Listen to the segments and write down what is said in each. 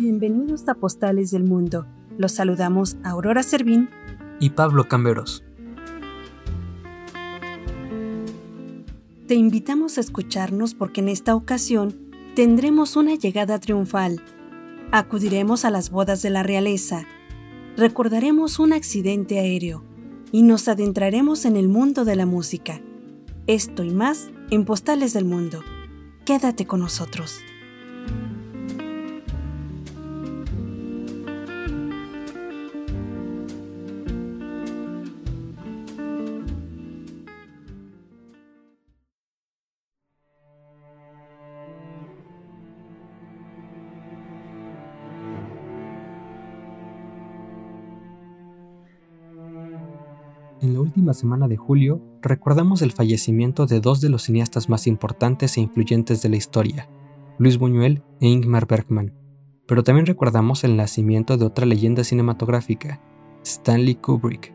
Bienvenidos a Postales del Mundo. Los saludamos Aurora Servín y Pablo Camberos. Te invitamos a escucharnos porque en esta ocasión tendremos una llegada triunfal. Acudiremos a las bodas de la realeza, recordaremos un accidente aéreo y nos adentraremos en el mundo de la música. Esto y más en Postales del Mundo. Quédate con nosotros. Última semana de julio, recordamos el fallecimiento de dos de los cineastas más importantes e influyentes de la historia, Luis Buñuel e Ingmar Bergman, pero también recordamos el nacimiento de otra leyenda cinematográfica, Stanley Kubrick.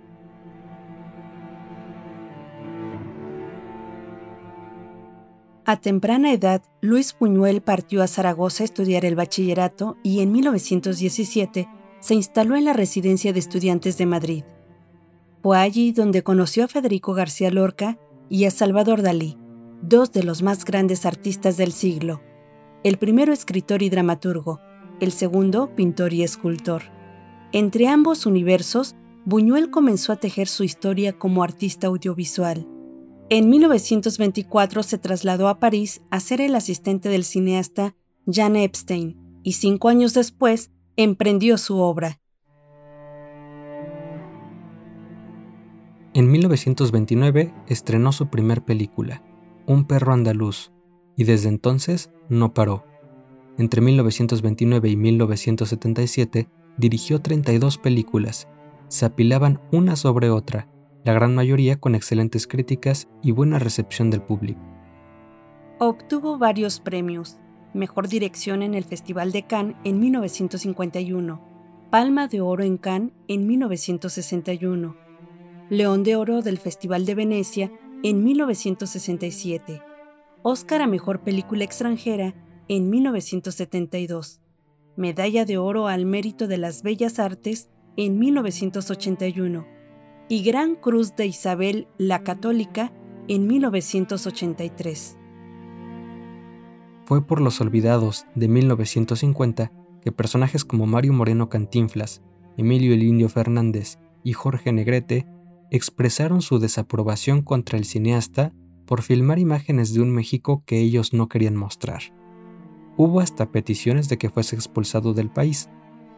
A temprana edad, Luis Buñuel partió a Zaragoza a estudiar el bachillerato y en 1917 se instaló en la Residencia de Estudiantes de Madrid. Fue allí donde conoció a Federico García Lorca y a Salvador Dalí, dos de los más grandes artistas del siglo. El primero escritor y dramaturgo, el segundo pintor y escultor. Entre ambos universos, Buñuel comenzó a tejer su historia como artista audiovisual. En 1924 se trasladó a París a ser el asistente del cineasta Jan Epstein y cinco años después emprendió su obra, En 1929 estrenó su primer película, Un perro andaluz, y desde entonces no paró. Entre 1929 y 1977 dirigió 32 películas. Se apilaban una sobre otra, la gran mayoría con excelentes críticas y buena recepción del público. Obtuvo varios premios. Mejor dirección en el Festival de Cannes en 1951, Palma de Oro en Cannes en 1961 León de Oro del Festival de Venecia en 1967, Oscar a Mejor Película Extranjera en 1972, Medalla de Oro al Mérito de las Bellas Artes en 1981 y Gran Cruz de Isabel la Católica en 1983. Fue por Los Olvidados de 1950 que personajes como Mario Moreno Cantinflas, Emilio el Indio Fernández y Jorge Negrete expresaron su desaprobación contra el cineasta por filmar imágenes de un México que ellos no querían mostrar. Hubo hasta peticiones de que fuese expulsado del país,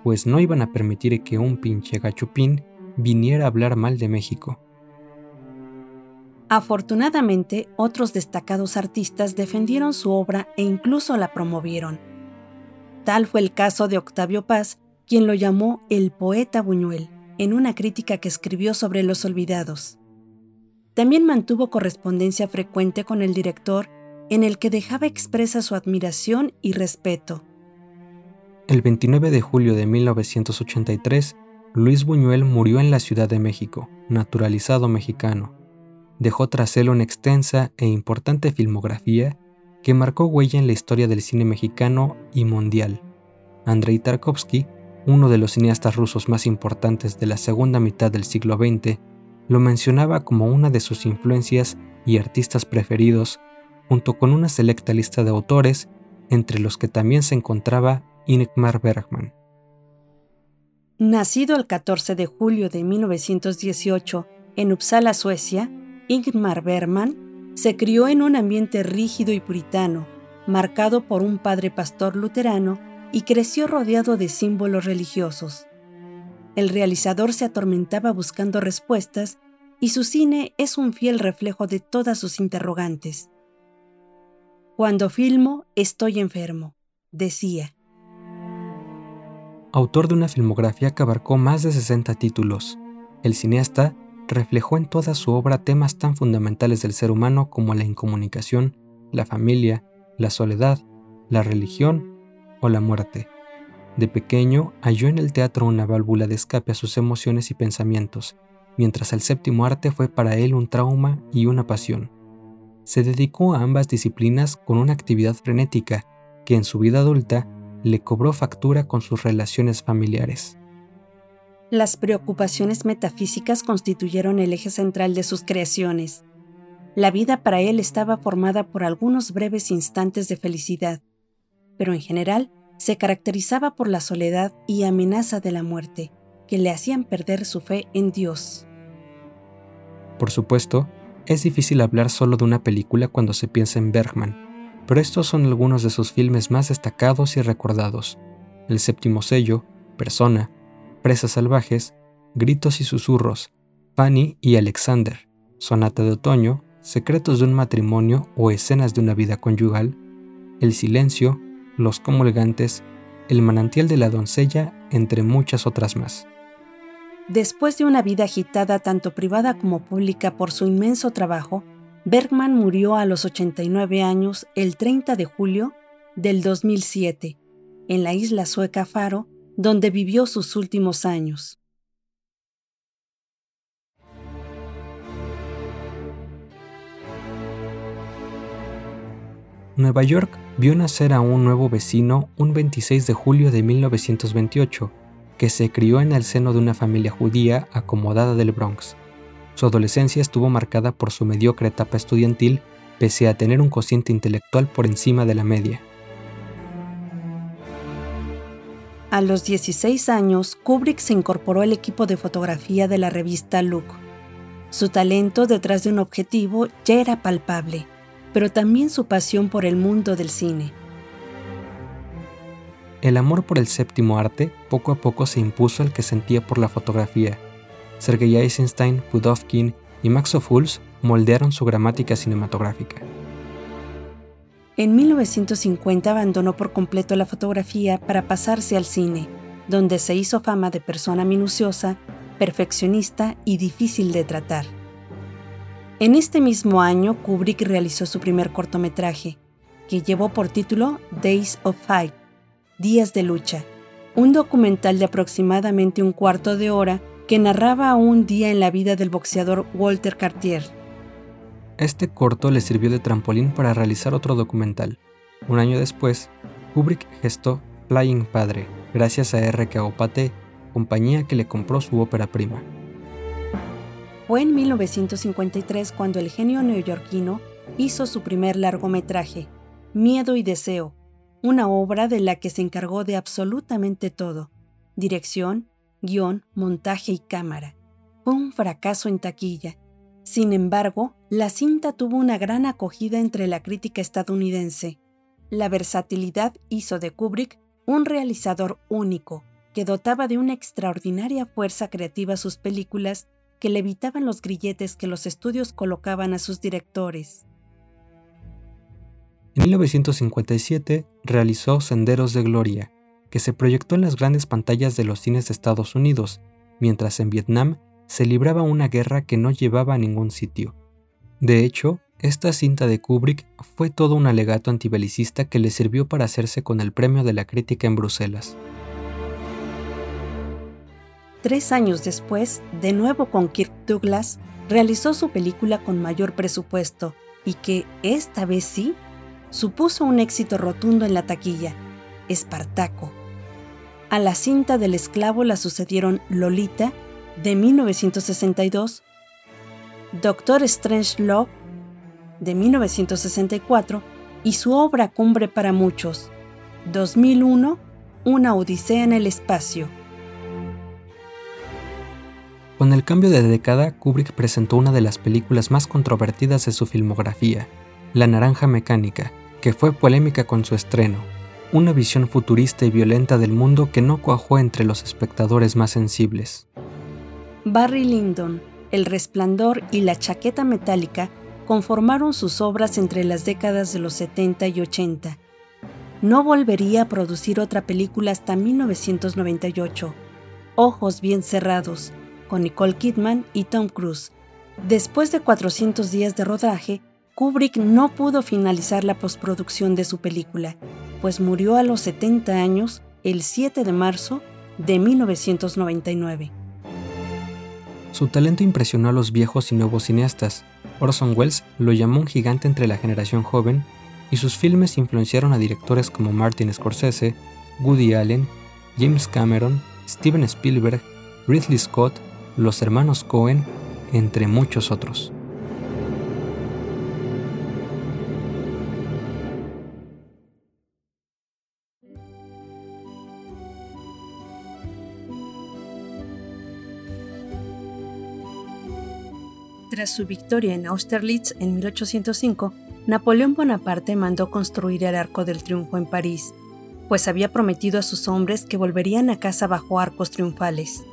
pues no iban a permitir que un pinche gachupín viniera a hablar mal de México. Afortunadamente, otros destacados artistas defendieron su obra e incluso la promovieron. Tal fue el caso de Octavio Paz, quien lo llamó el poeta Buñuel en una crítica que escribió sobre Los Olvidados. También mantuvo correspondencia frecuente con el director en el que dejaba expresa su admiración y respeto. El 29 de julio de 1983, Luis Buñuel murió en la Ciudad de México, naturalizado mexicano. Dejó tras él una extensa e importante filmografía que marcó huella en la historia del cine mexicano y mundial. Andrei Tarkovsky uno de los cineastas rusos más importantes de la segunda mitad del siglo XX, lo mencionaba como una de sus influencias y artistas preferidos, junto con una selecta lista de autores, entre los que también se encontraba Ingmar Bergman. Nacido el 14 de julio de 1918 en Uppsala, Suecia, Ingmar Bergman se crió en un ambiente rígido y puritano, marcado por un padre pastor luterano y creció rodeado de símbolos religiosos. El realizador se atormentaba buscando respuestas y su cine es un fiel reflejo de todas sus interrogantes. Cuando filmo, estoy enfermo, decía. Autor de una filmografía que abarcó más de 60 títulos, el cineasta reflejó en toda su obra temas tan fundamentales del ser humano como la incomunicación, la familia, la soledad, la religión o la muerte. De pequeño halló en el teatro una válvula de escape a sus emociones y pensamientos, mientras el séptimo arte fue para él un trauma y una pasión. Se dedicó a ambas disciplinas con una actividad frenética que en su vida adulta le cobró factura con sus relaciones familiares. Las preocupaciones metafísicas constituyeron el eje central de sus creaciones. La vida para él estaba formada por algunos breves instantes de felicidad, pero en general se caracterizaba por la soledad y amenaza de la muerte, que le hacían perder su fe en Dios. Por supuesto, es difícil hablar solo de una película cuando se piensa en Bergman, pero estos son algunos de sus filmes más destacados y recordados. El séptimo sello, Persona, Presas Salvajes, Gritos y Susurros, Fanny y Alexander, Sonata de Otoño, Secretos de un matrimonio o Escenas de una vida conyugal, El Silencio, Los Comulgantes, El manantial de la doncella, entre muchas otras más. Después de una vida agitada tanto privada como pública por su inmenso trabajo, Bergman murió a los 89 años el 30 de julio del 2007 en la isla sueca Faro, donde vivió sus últimos años. Nueva York vio nacer a un nuevo vecino un 26 de julio de 1928, que se crió en el seno de una familia judía acomodada del Bronx. Su adolescencia estuvo marcada por su mediocre etapa estudiantil, pese a tener un cociente intelectual por encima de la media. A los 16 años, Kubrick se incorporó al equipo de fotografía de la revista Look. Su talento detrás de un objetivo ya era palpable, pero también su pasión por el mundo del cine. El amor por el séptimo arte poco a poco se impuso al que sentía por la fotografía. Sergei Eisenstein, Pudovkin y Max Ophuls moldearon su gramática cinematográfica. En 1950 abandonó por completo la fotografía para pasarse al cine, donde se hizo fama de persona minuciosa, perfeccionista y difícil de tratar. En este mismo año, Kubrick realizó su primer cortometraje, que llevó por título Days of Fight, Días de Lucha, un documental de aproximadamente un cuarto de hora que narraba un día en la vida del boxeador Walter Cartier. Este corto le sirvió de trampolín para realizar otro documental. Un año después, Kubrick gestó Flying Padre, gracias a R.K. Opate, compañía que le compró su ópera prima. Fue en 1953 cuando el genio neoyorquino hizo su primer largometraje, Miedo y Deseo, una obra de la que se encargó de absolutamente todo, dirección, guion, montaje y cámara. Fue un fracaso en taquilla sin embargo, la cinta tuvo una gran acogida entre la crítica estadounidense. La versatilidad hizo de Kubrick un realizador único, que dotaba de una extraordinaria fuerza creativa sus películas que le evitaban los grilletes que los estudios colocaban a sus directores. En 1957 realizó Senderos de Gloria, que se proyectó en las grandes pantallas de los cines de Estados Unidos, mientras en Vietnam se libraba una guerra que no llevaba a ningún sitio. De hecho, esta cinta de Kubrick fue todo un alegato antibelicista que le sirvió para hacerse con el premio de la crítica en Bruselas. Tres años después, de nuevo con Kirk Douglas, realizó su película con mayor presupuesto y que, esta vez sí, supuso un éxito rotundo en la taquilla, Espartaco. A la cinta del esclavo la sucedieron Lolita de 1962, Doctor Strange Love de 1964 y su obra cumbre para muchos, 2001, Una Odisea en el Espacio. Con el cambio de década, Kubrick presentó una de las películas más controvertidas de su filmografía, La Naranja Mecánica, que fue polémica con su estreno, una visión futurista y violenta del mundo que no cuajó entre los espectadores más sensibles. Barry Lyndon, El Resplandor y La Chaqueta Metálica conformaron sus obras entre las décadas de los 70 y 80. No volvería a producir otra película hasta 1998, Ojos bien cerrados, con Nicole Kidman y Tom Cruise. Después de 400 días de rodaje, Kubrick no pudo finalizar la postproducción de su película pues murió a los 70 años el 7 de marzo de 1999. Su talento impresionó a los viejos y nuevos cineastas. Orson Welles lo llamó un gigante entre la generación joven y sus filmes influenciaron a directores como Martin Scorsese, Woody Allen, James Cameron, Steven Spielberg, Ridley Scott, los hermanos Cohen, entre muchos otros. Tras su victoria en Austerlitz en 1805, Napoleón Bonaparte mandó construir el Arco del Triunfo en París, pues había prometido a sus hombres que volverían a casa bajo arcos triunfales.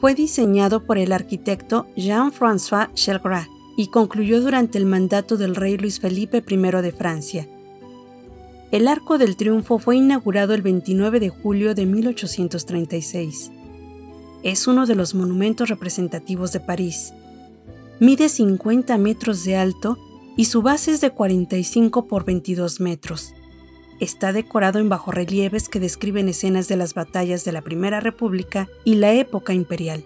Fue diseñado por el arquitecto Jean-François Chelgras y concluyó durante el mandato del rey Luis Felipe I de Francia. El Arco del Triunfo fue inaugurado el 29 de julio de 1836. Es uno de los monumentos representativos de París Mide 50 metros de alto y su base es de 45 por 22 metros. Está decorado en bajorrelieves que describen escenas de las batallas de la Primera República y la época imperial.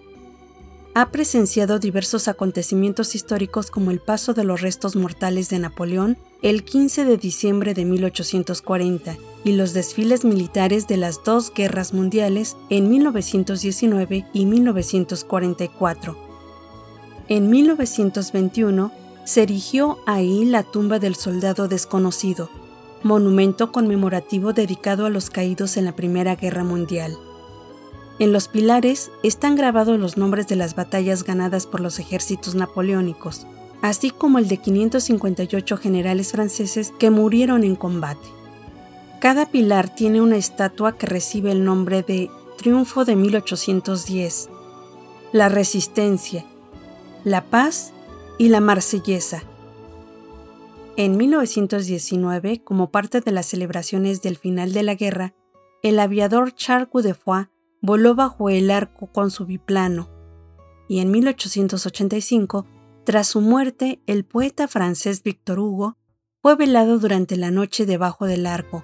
Ha presenciado diversos acontecimientos históricos como el paso de los restos mortales de Napoleón el 15 de diciembre de 1840 y los desfiles militares de las dos guerras mundiales en 1919 y 1944 en 1921 se erigió ahí la tumba del soldado desconocido, monumento conmemorativo dedicado a los caídos en la Primera Guerra Mundial. En los pilares están grabados los nombres de las batallas ganadas por los ejércitos napoleónicos, así como el de 558 generales franceses que murieron en combate. Cada pilar tiene una estatua que recibe el nombre de Triunfo de 1810, La Resistencia, la Paz y la Marsellesa. En 1919, como parte de las celebraciones del final de la guerra, el aviador Charles Godefroy voló bajo el arco con su biplano, y en 1885, tras su muerte, el poeta francés Victor Hugo fue velado durante la noche debajo del arco,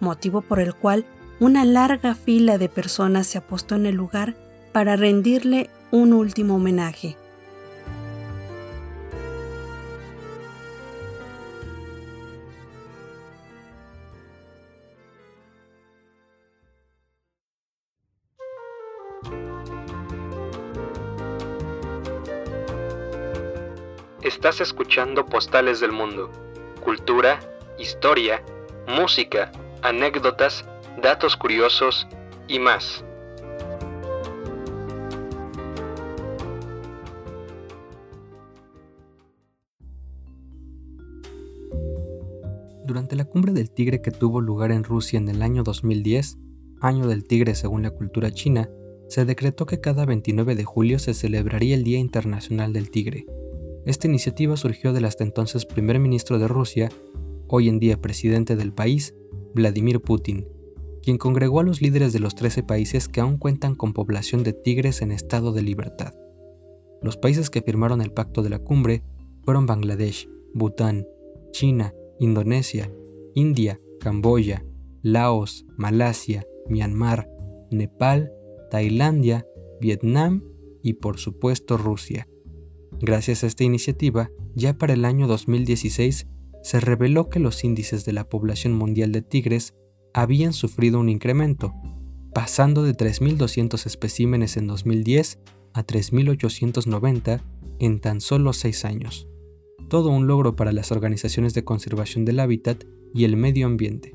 motivo por el cual una larga fila de personas se apostó en el lugar para rendirle un último homenaje. Estás escuchando Postales del Mundo. Cultura, historia, música, anécdotas, datos curiosos y más. Durante la cumbre del tigre que tuvo lugar en Rusia en el año 2010, año del tigre según la cultura china, se decretó que cada 29 de julio se celebraría el Día Internacional del Tigre, esta iniciativa surgió del hasta entonces primer ministro de Rusia, hoy en día presidente del país, Vladimir Putin, quien congregó a los líderes de los 13 países que aún cuentan con población de tigres en estado de libertad. Los países que firmaron el pacto de la cumbre fueron Bangladesh, Bután, China, Indonesia, India, Camboya, Laos, Malasia, Myanmar, Nepal, Tailandia, Vietnam y por supuesto Rusia. Gracias a esta iniciativa, ya para el año 2016 se reveló que los índices de la población mundial de tigres habían sufrido un incremento, pasando de 3.200 especímenes en 2010 a 3.890 en tan solo seis años. Todo un logro para las organizaciones de conservación del hábitat y el medio ambiente.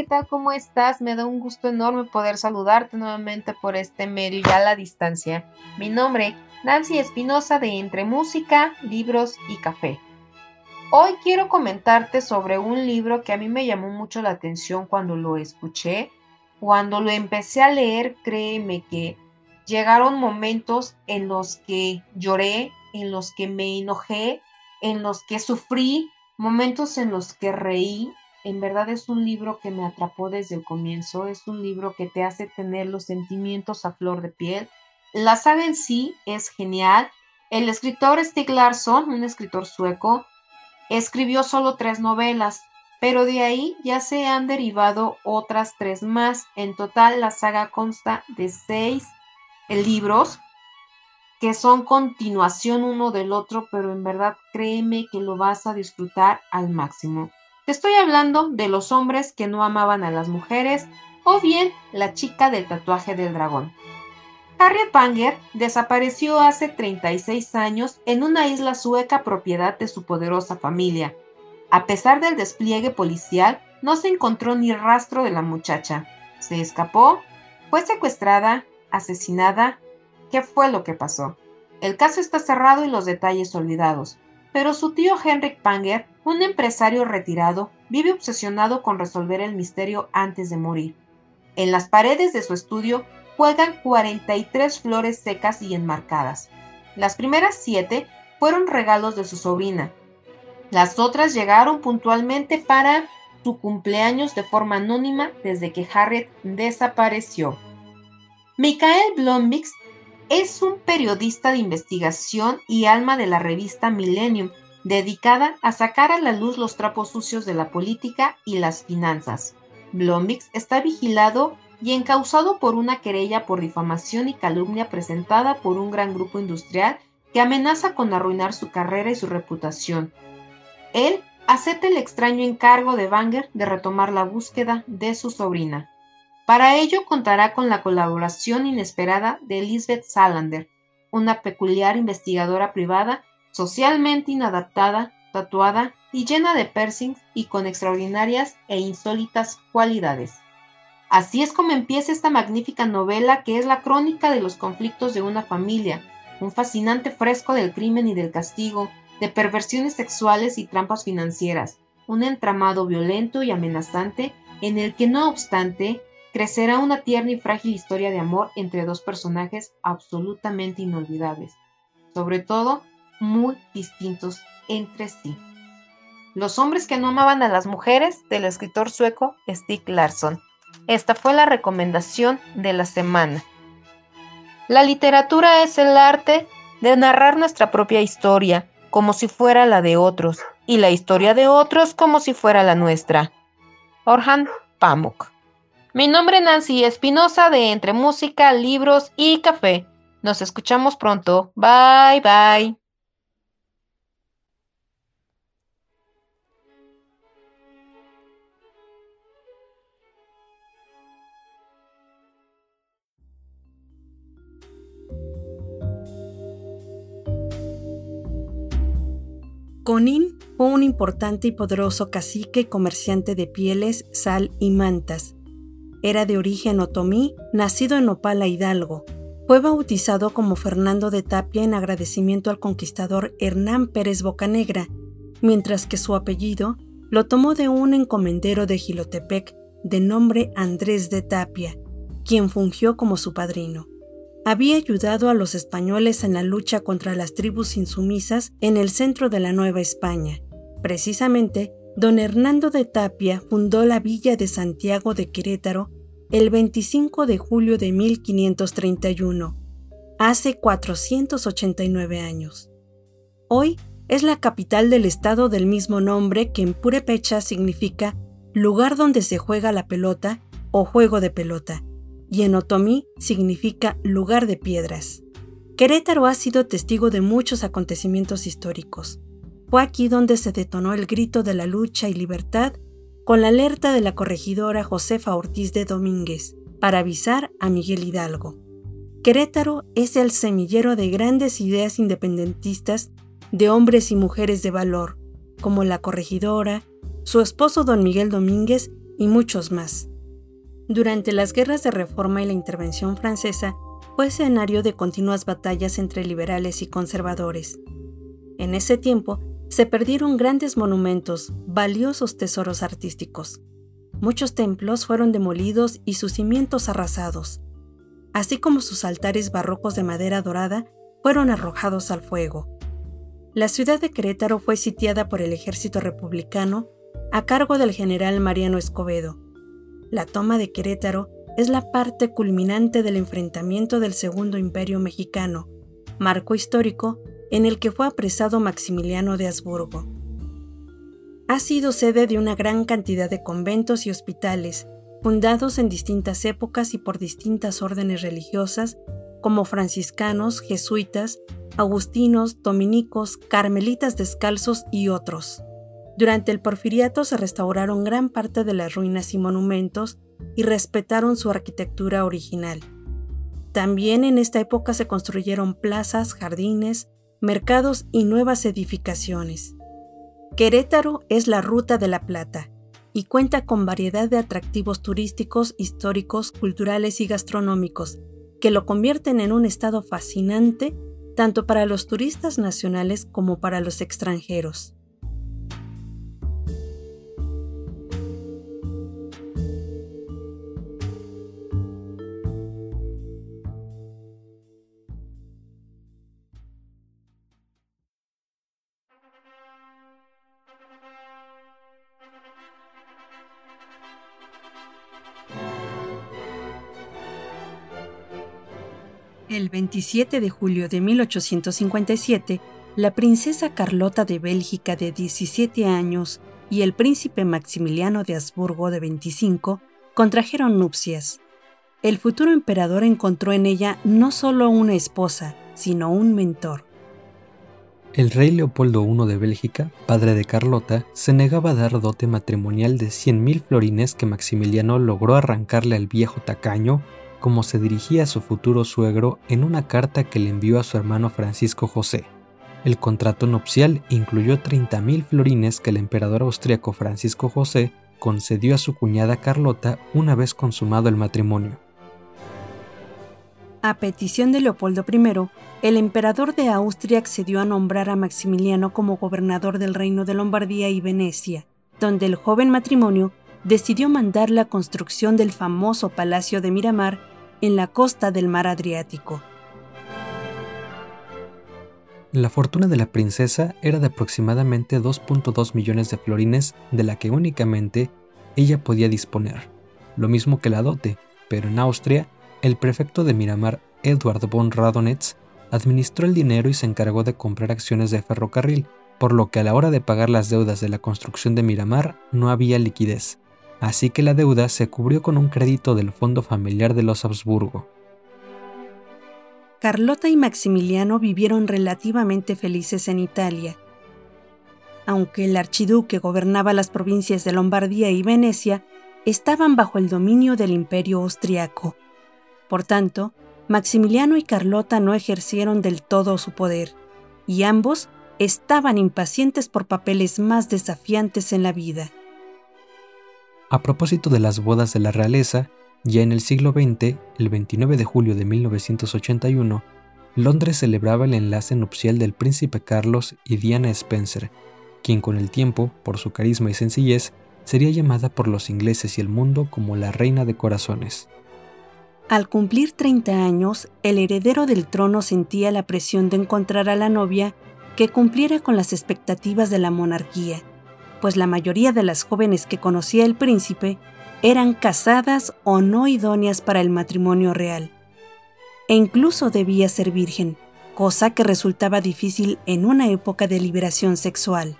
¿Qué tal? ¿Cómo estás? Me da un gusto enorme poder saludarte nuevamente por este medio y a la distancia. Mi nombre, Nancy Espinosa de Entre Música, Libros y Café. Hoy quiero comentarte sobre un libro que a mí me llamó mucho la atención cuando lo escuché. Cuando lo empecé a leer, créeme que llegaron momentos en los que lloré, en los que me enojé, en los que sufrí, momentos en los que reí. En verdad es un libro que me atrapó desde el comienzo, es un libro que te hace tener los sentimientos a flor de piel. La saga en sí es genial. El escritor Stig Larsson, un escritor sueco, escribió solo tres novelas, pero de ahí ya se han derivado otras tres más. En total la saga consta de seis libros que son continuación uno del otro, pero en verdad créeme que lo vas a disfrutar al máximo. Te estoy hablando de los hombres que no amaban a las mujeres o bien la chica del tatuaje del dragón. Harriet Banger desapareció hace 36 años en una isla sueca propiedad de su poderosa familia. A pesar del despliegue policial, no se encontró ni rastro de la muchacha. Se escapó, fue secuestrada, asesinada qué fue lo que pasó. El caso está cerrado y los detalles olvidados, pero su tío Henrik Panger, un empresario retirado, vive obsesionado con resolver el misterio antes de morir. En las paredes de su estudio juegan 43 flores secas y enmarcadas. Las primeras siete fueron regalos de su sobrina. Las otras llegaron puntualmente para su cumpleaños de forma anónima desde que Harriet desapareció. Michael Blombix es un periodista de investigación y alma de la revista Millennium, dedicada a sacar a la luz los trapos sucios de la política y las finanzas. Blombix está vigilado y encausado por una querella por difamación y calumnia presentada por un gran grupo industrial que amenaza con arruinar su carrera y su reputación. Él acepta el extraño encargo de Banger de retomar la búsqueda de su sobrina. Para ello contará con la colaboración inesperada de Lisbeth Salander, una peculiar investigadora privada, socialmente inadaptada, tatuada y llena de piercings y con extraordinarias e insólitas cualidades. Así es como empieza esta magnífica novela que es la crónica de los conflictos de una familia, un fascinante fresco del crimen y del castigo, de perversiones sexuales y trampas financieras, un entramado violento y amenazante en el que no obstante crecerá una tierna y frágil historia de amor entre dos personajes absolutamente inolvidables, sobre todo muy distintos entre sí. Los hombres que no amaban a las mujeres del escritor sueco Stig Larsson. Esta fue la recomendación de la semana. La literatura es el arte de narrar nuestra propia historia como si fuera la de otros y la historia de otros como si fuera la nuestra. Orhan Pamuk. Mi nombre es Nancy Espinosa de Entre Música, Libros y Café. Nos escuchamos pronto. Bye bye. Conin fue un importante y poderoso cacique y comerciante de pieles, sal y mantas era de origen otomí, nacido en Opala Hidalgo. Fue bautizado como Fernando de Tapia en agradecimiento al conquistador Hernán Pérez Bocanegra, mientras que su apellido lo tomó de un encomendero de Gilotepec de nombre Andrés de Tapia, quien fungió como su padrino. Había ayudado a los españoles en la lucha contra las tribus insumisas en el centro de la Nueva España. Precisamente, Don Hernando de Tapia fundó la villa de Santiago de Querétaro el 25 de julio de 1531, hace 489 años. Hoy es la capital del estado del mismo nombre que en purepecha significa lugar donde se juega la pelota o juego de pelota, y en otomí significa lugar de piedras. Querétaro ha sido testigo de muchos acontecimientos históricos fue aquí donde se detonó el grito de la lucha y libertad con la alerta de la corregidora Josefa Ortiz de Domínguez para avisar a Miguel Hidalgo. Querétaro es el semillero de grandes ideas independentistas de hombres y mujeres de valor, como la corregidora, su esposo don Miguel Domínguez y muchos más. Durante las guerras de reforma y la intervención francesa, fue escenario de continuas batallas entre liberales y conservadores. En ese tiempo, se perdieron grandes monumentos, valiosos tesoros artísticos. Muchos templos fueron demolidos y sus cimientos arrasados, así como sus altares barrocos de madera dorada fueron arrojados al fuego. la ciudad de Querétaro fue sitiada por el ejército republicano a cargo del general Mariano Escobedo. La toma de Querétaro es la parte culminante del enfrentamiento del Segundo Imperio Mexicano, marco histórico en el que fue apresado Maximiliano de Habsburgo. Ha sido sede de una gran cantidad de conventos y hospitales, fundados en distintas épocas y por distintas órdenes religiosas como franciscanos, jesuitas, agustinos, dominicos, carmelitas descalzos y otros. Durante el porfiriato se restauraron gran parte de las ruinas y monumentos y respetaron su arquitectura original. También en esta época se construyeron plazas, jardines, mercados y nuevas edificaciones. Querétaro es la ruta de la Plata y cuenta con variedad de atractivos turísticos, históricos, culturales y gastronómicos, que lo convierten en un estado fascinante tanto para los turistas nacionales como para los extranjeros. 27 de julio de 1857, la princesa Carlota de Bélgica de 17 años y el príncipe Maximiliano de Habsburgo de 25 contrajeron nupcias. El futuro emperador encontró en ella no solo una esposa, sino un mentor. El rey Leopoldo I de Bélgica, padre de Carlota, se negaba a dar dote matrimonial de 100.000 florines que Maximiliano logró arrancarle al viejo tacaño como se dirigía a su futuro suegro en una carta que le envió a su hermano Francisco José. El contrato nupcial incluyó 30.000 florines que el emperador austriaco Francisco José concedió a su cuñada Carlota una vez consumado el matrimonio. A petición de Leopoldo I, el emperador de Austria accedió a nombrar a Maximiliano como gobernador del reino de Lombardía y Venecia, donde el joven matrimonio decidió mandar la construcción del famoso Palacio de Miramar en la costa del mar Adriático. La fortuna de la princesa era de aproximadamente 2.2 millones de florines de la que únicamente ella podía disponer, lo mismo que la dote, pero en Austria, el prefecto de Miramar, Edward von Radonetz, administró el dinero y se encargó de comprar acciones de ferrocarril, por lo que a la hora de pagar las deudas de la construcción de Miramar no había liquidez así que la deuda se cubrió con un crédito del fondo familiar de los Habsburgo. Carlota y Maximiliano vivieron relativamente felices en Italia. Aunque el archiduque gobernaba las provincias de Lombardía y Venecia, estaban bajo el dominio del imperio austriaco. Por tanto, Maximiliano y Carlota no ejercieron del todo su poder, y ambos estaban impacientes por papeles más desafiantes en la vida. A propósito de las bodas de la realeza, ya en el siglo XX, el 29 de julio de 1981, Londres celebraba el enlace nupcial del príncipe Carlos y Diana Spencer, quien con el tiempo, por su carisma y sencillez, sería llamada por los ingleses y el mundo como la reina de corazones. Al cumplir 30 años, el heredero del trono sentía la presión de encontrar a la novia que cumpliera con las expectativas de la monarquía pues la mayoría de las jóvenes que conocía el príncipe eran casadas o no idóneas para el matrimonio real. E incluso debía ser virgen, cosa que resultaba difícil en una época de liberación sexual.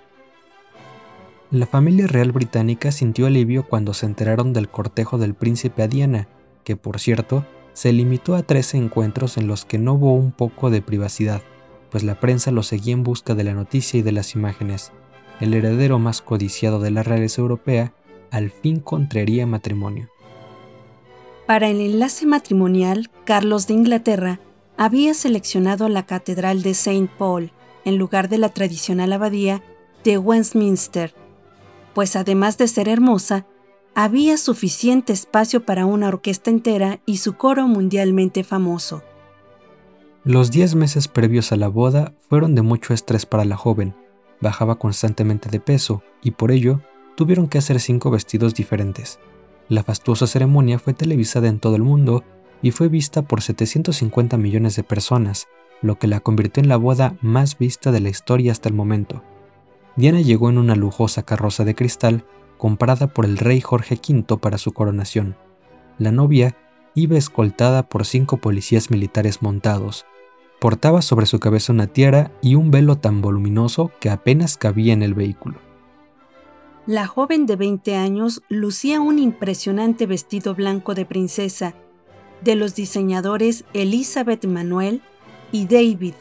La familia real británica sintió alivio cuando se enteraron del cortejo del príncipe a Diana, que por cierto se limitó a tres encuentros en los que no hubo un poco de privacidad, pues la prensa lo seguía en busca de la noticia y de las imágenes el heredero más codiciado de la realeza europea, al fin contraería matrimonio. Para el enlace matrimonial, Carlos de Inglaterra había seleccionado la Catedral de St. Paul en lugar de la tradicional abadía de Westminster, pues además de ser hermosa, había suficiente espacio para una orquesta entera y su coro mundialmente famoso. Los diez meses previos a la boda fueron de mucho estrés para la joven, bajaba constantemente de peso y por ello tuvieron que hacer cinco vestidos diferentes. La fastuosa ceremonia fue televisada en todo el mundo y fue vista por 750 millones de personas, lo que la convirtió en la boda más vista de la historia hasta el momento. Diana llegó en una lujosa carroza de cristal comprada por el rey Jorge V para su coronación. La novia iba escoltada por cinco policías militares montados. Portaba sobre su cabeza una tiara y un velo tan voluminoso que apenas cabía en el vehículo. La joven de 20 años lucía un impresionante vestido blanco de princesa de los diseñadores Elizabeth Manuel y David,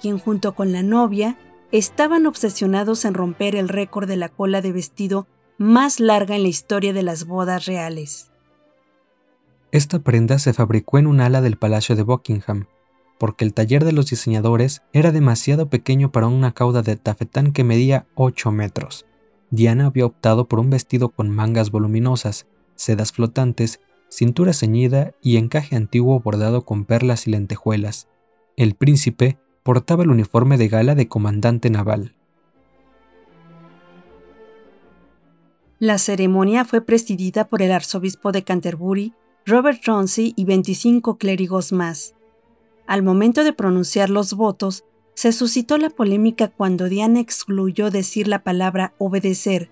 quien junto con la novia estaban obsesionados en romper el récord de la cola de vestido más larga en la historia de las bodas reales. Esta prenda se fabricó en un ala del Palacio de Buckingham, porque el taller de los diseñadores era demasiado pequeño para una cauda de tafetán que medía 8 metros. Diana había optado por un vestido con mangas voluminosas, sedas flotantes, cintura ceñida y encaje antiguo bordado con perlas y lentejuelas. El príncipe portaba el uniforme de gala de comandante naval. La ceremonia fue presidida por el arzobispo de Canterbury, Robert Roncy y 25 clérigos más. Al momento de pronunciar los votos, se suscitó la polémica cuando Diana excluyó decir la palabra obedecer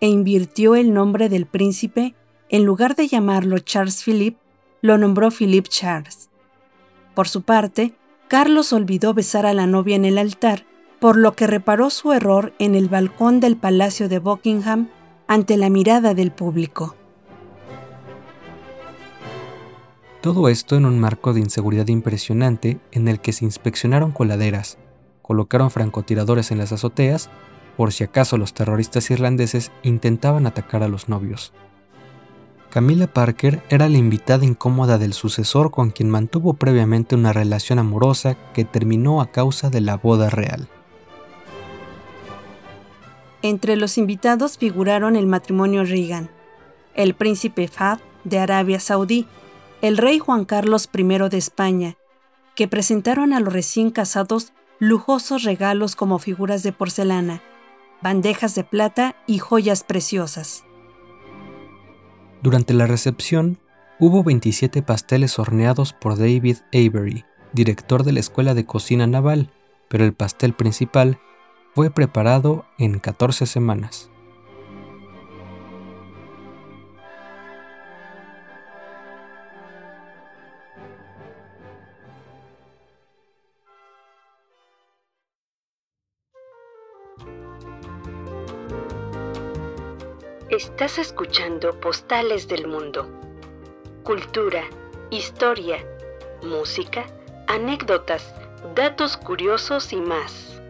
e invirtió el nombre del príncipe, en lugar de llamarlo Charles Philip, lo nombró Philip Charles. Por su parte, Carlos olvidó besar a la novia en el altar, por lo que reparó su error en el balcón del Palacio de Buckingham ante la mirada del público. Todo esto en un marco de inseguridad impresionante en el que se inspeccionaron coladeras, colocaron francotiradores en las azoteas por si acaso los terroristas irlandeses intentaban atacar a los novios. Camila Parker era la invitada incómoda del sucesor con quien mantuvo previamente una relación amorosa que terminó a causa de la boda real. Entre los invitados figuraron el matrimonio Reagan, el príncipe Fahd de Arabia Saudí, el rey Juan Carlos I de España, que presentaron a los recién casados lujosos regalos como figuras de porcelana, bandejas de plata y joyas preciosas. Durante la recepción, hubo 27 pasteles horneados por David Avery, director de la Escuela de Cocina Naval, pero el pastel principal fue preparado en 14 semanas. Estás escuchando Postales del Mundo. Cultura, historia, música, anécdotas, datos curiosos y más.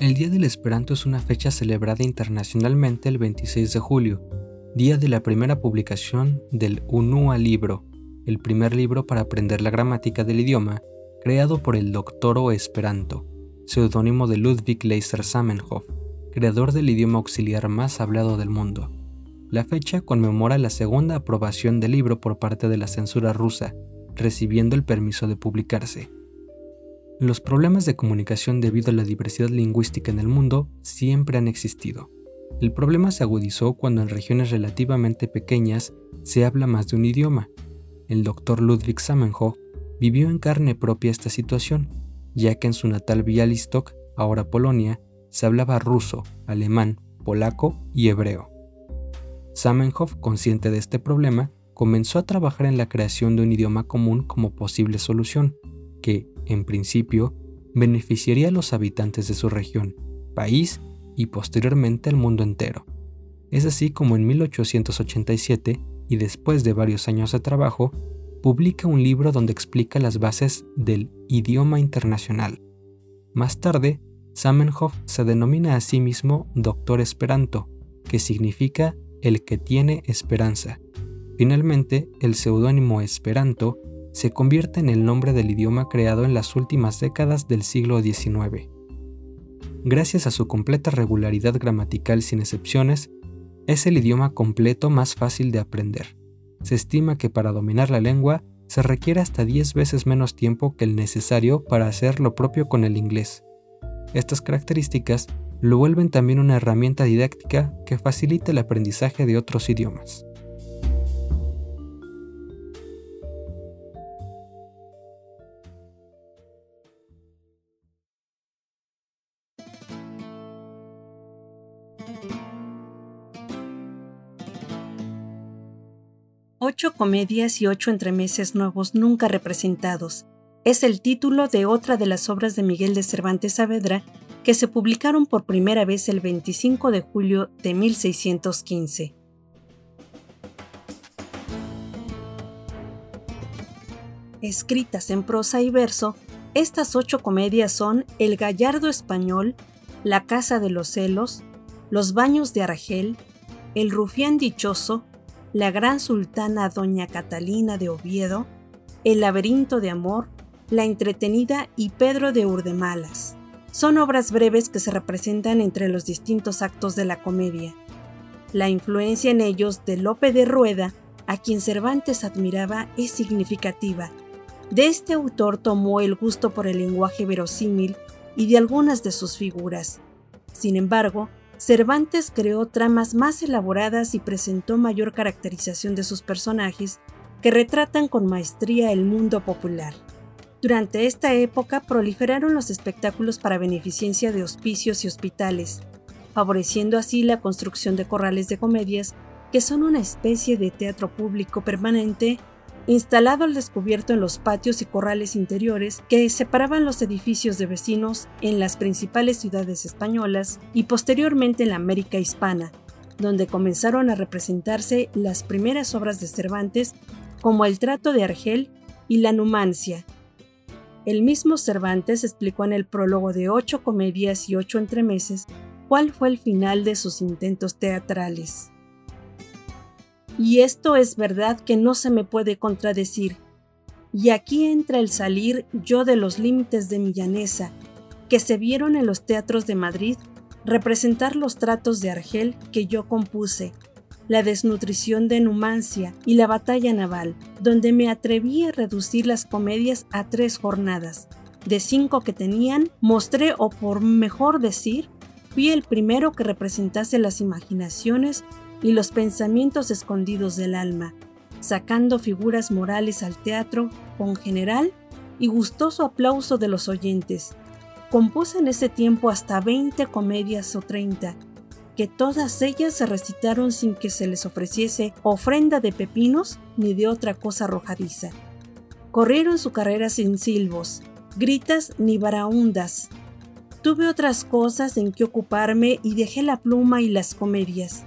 El Día del Esperanto es una fecha celebrada internacionalmente el 26 de julio, día de la primera publicación del UNUA libro, el primer libro para aprender la gramática del idioma, creado por el Doctoro Esperanto, seudónimo de Ludwig Leiser Samenhof, creador del idioma auxiliar más hablado del mundo. La fecha conmemora la segunda aprobación del libro por parte de la censura rusa, recibiendo el permiso de publicarse. Los problemas de comunicación debido a la diversidad lingüística en el mundo siempre han existido. El problema se agudizó cuando en regiones relativamente pequeñas se habla más de un idioma, el doctor Ludwig Samenhof vivió en carne propia esta situación, ya que en su natal Bialystok, ahora Polonia, se hablaba ruso, alemán, polaco y hebreo. Samenhof, consciente de este problema, comenzó a trabajar en la creación de un idioma común como posible solución, que, en principio, beneficiaría a los habitantes de su región, país y posteriormente al mundo entero. Es así como en 1887 y después de varios años de trabajo, publica un libro donde explica las bases del idioma internacional. Más tarde, Samenhof se denomina a sí mismo Doctor Esperanto, que significa el que tiene esperanza. Finalmente, el seudónimo Esperanto se convierte en el nombre del idioma creado en las últimas décadas del siglo XIX. Gracias a su completa regularidad gramatical sin excepciones, es el idioma completo más fácil de aprender. Se estima que para dominar la lengua se requiere hasta 10 veces menos tiempo que el necesario para hacer lo propio con el inglés. Estas características lo vuelven también una herramienta didáctica que facilita el aprendizaje de otros idiomas. Ocho comedias y ocho entremeses nuevos nunca representados. Es el título de otra de las obras de Miguel de Cervantes Saavedra que se publicaron por primera vez el 25 de julio de 1615. Escritas en prosa y verso, estas ocho comedias son El Gallardo Español, La Casa de los Celos, Los Baños de Argel, El Rufián Dichoso, La Gran Sultana Doña Catalina de Oviedo, El Laberinto de Amor, La Entretenida y Pedro de Urdemalas. Son obras breves que se representan entre los distintos actos de la comedia. La influencia en ellos de Lope de Rueda, a quien Cervantes admiraba, es significativa. De este autor tomó el gusto por el lenguaje verosímil y de algunas de sus figuras. Sin embargo, Cervantes creó tramas más elaboradas y presentó mayor caracterización de sus personajes que retratan con maestría el mundo popular. Durante esta época proliferaron los espectáculos para beneficencia de hospicios y hospitales, favoreciendo así la construcción de corrales de comedias, que son una especie de teatro público permanente instalado al descubierto en los patios y corrales interiores que separaban los edificios de vecinos en las principales ciudades españolas y posteriormente en la América hispana, donde comenzaron a representarse las primeras obras de Cervantes como El trato de Argel y La Numancia, el mismo Cervantes explicó en el prólogo de ocho comedias y ocho entremeses cuál fue el final de sus intentos teatrales. Y esto es verdad que no se me puede contradecir. Y aquí entra el salir yo de los límites de mi llaneza, que se vieron en los teatros de Madrid representar los tratos de Argel que yo compuse, la desnutrición de Numancia y la batalla naval, donde me atreví a reducir las comedias a tres jornadas. De cinco que tenían, mostré, o por mejor decir, fui el primero que representase las imaginaciones y los pensamientos escondidos del alma, sacando figuras morales al teatro con general y gustoso aplauso de los oyentes. Compuse en ese tiempo hasta 20 comedias o 30 que todas ellas se recitaron sin que se les ofreciese ofrenda de pepinos ni de otra cosa arrojadiza. Corrieron su carrera sin silbos, gritas ni baraundas. Tuve otras cosas en que ocuparme y dejé la pluma y las comedias.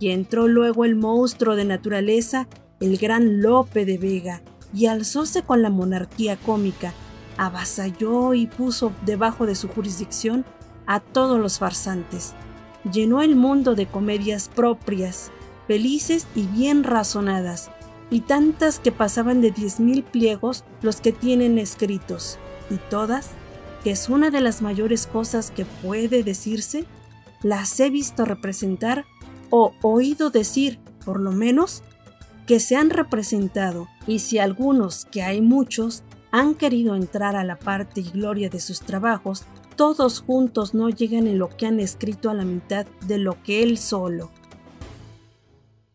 Y entró luego el monstruo de naturaleza, el gran Lope de Vega, y alzóse con la monarquía cómica, avasalló y puso debajo de su jurisdicción a todos los farsantes. Llenó el mundo de comedias propias, felices y bien razonadas, y tantas que pasaban de diez mil pliegos los que tienen escritos, y todas, que es una de las mayores cosas que puede decirse, las he visto representar o oído decir, por lo menos, que se han representado, y si algunos, que hay muchos, han querido entrar a la parte y gloria de sus trabajos, todos juntos no llegan en lo que han escrito a la mitad de lo que él solo.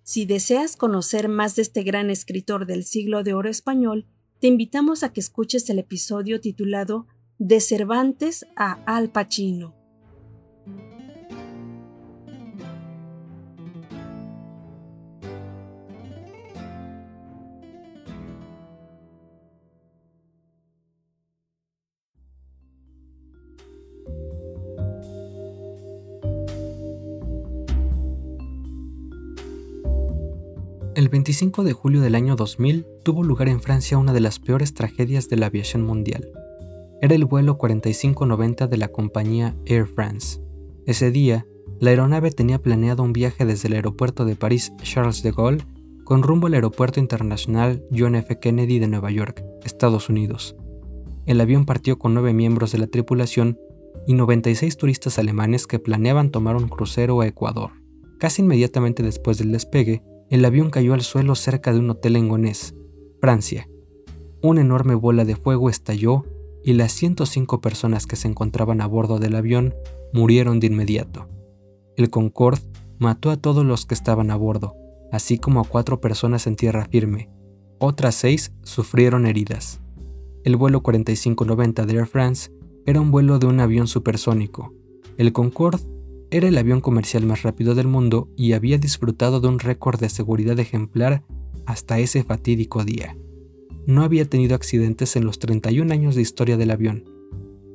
Si deseas conocer más de este gran escritor del siglo de oro español, te invitamos a que escuches el episodio titulado De Cervantes a Al Pacino. 25 de julio del año 2000 tuvo lugar en Francia una de las peores tragedias de la aviación mundial. Era el vuelo 4590 de la compañía Air France. Ese día, la aeronave tenía planeado un viaje desde el aeropuerto de París Charles de Gaulle con rumbo al aeropuerto internacional John F. Kennedy de Nueva York, Estados Unidos. El avión partió con nueve miembros de la tripulación y 96 turistas alemanes que planeaban tomar un crucero a Ecuador. Casi inmediatamente después del despegue, el avión cayó al suelo cerca de un hotel en Gonés, Francia. Una enorme bola de fuego estalló y las 105 personas que se encontraban a bordo del avión murieron de inmediato. El Concorde mató a todos los que estaban a bordo, así como a cuatro personas en tierra firme. Otras seis sufrieron heridas. El vuelo 4590 de Air France era un vuelo de un avión supersónico. El Concorde era el avión comercial más rápido del mundo y había disfrutado de un récord de seguridad ejemplar hasta ese fatídico día. No había tenido accidentes en los 31 años de historia del avión.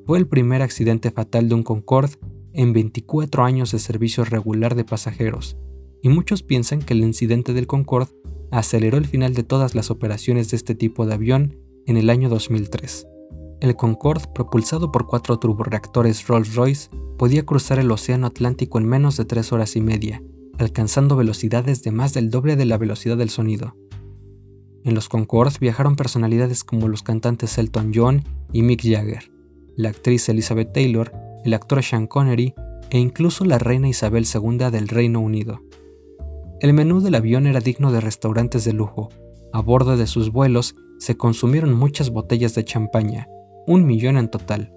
Fue el primer accidente fatal de un Concorde en 24 años de servicio regular de pasajeros, y muchos piensan que el incidente del Concorde aceleró el final de todas las operaciones de este tipo de avión en el año 2003. El Concorde, propulsado por cuatro turboreactores Rolls-Royce, podía cruzar el Océano Atlántico en menos de tres horas y media, alcanzando velocidades de más del doble de la velocidad del sonido. En los Concorde viajaron personalidades como los cantantes Elton John y Mick Jagger, la actriz Elizabeth Taylor, el actor Sean Connery e incluso la reina Isabel II del Reino Unido. El menú del avión era digno de restaurantes de lujo. A bordo de sus vuelos se consumieron muchas botellas de champaña, un millón en total.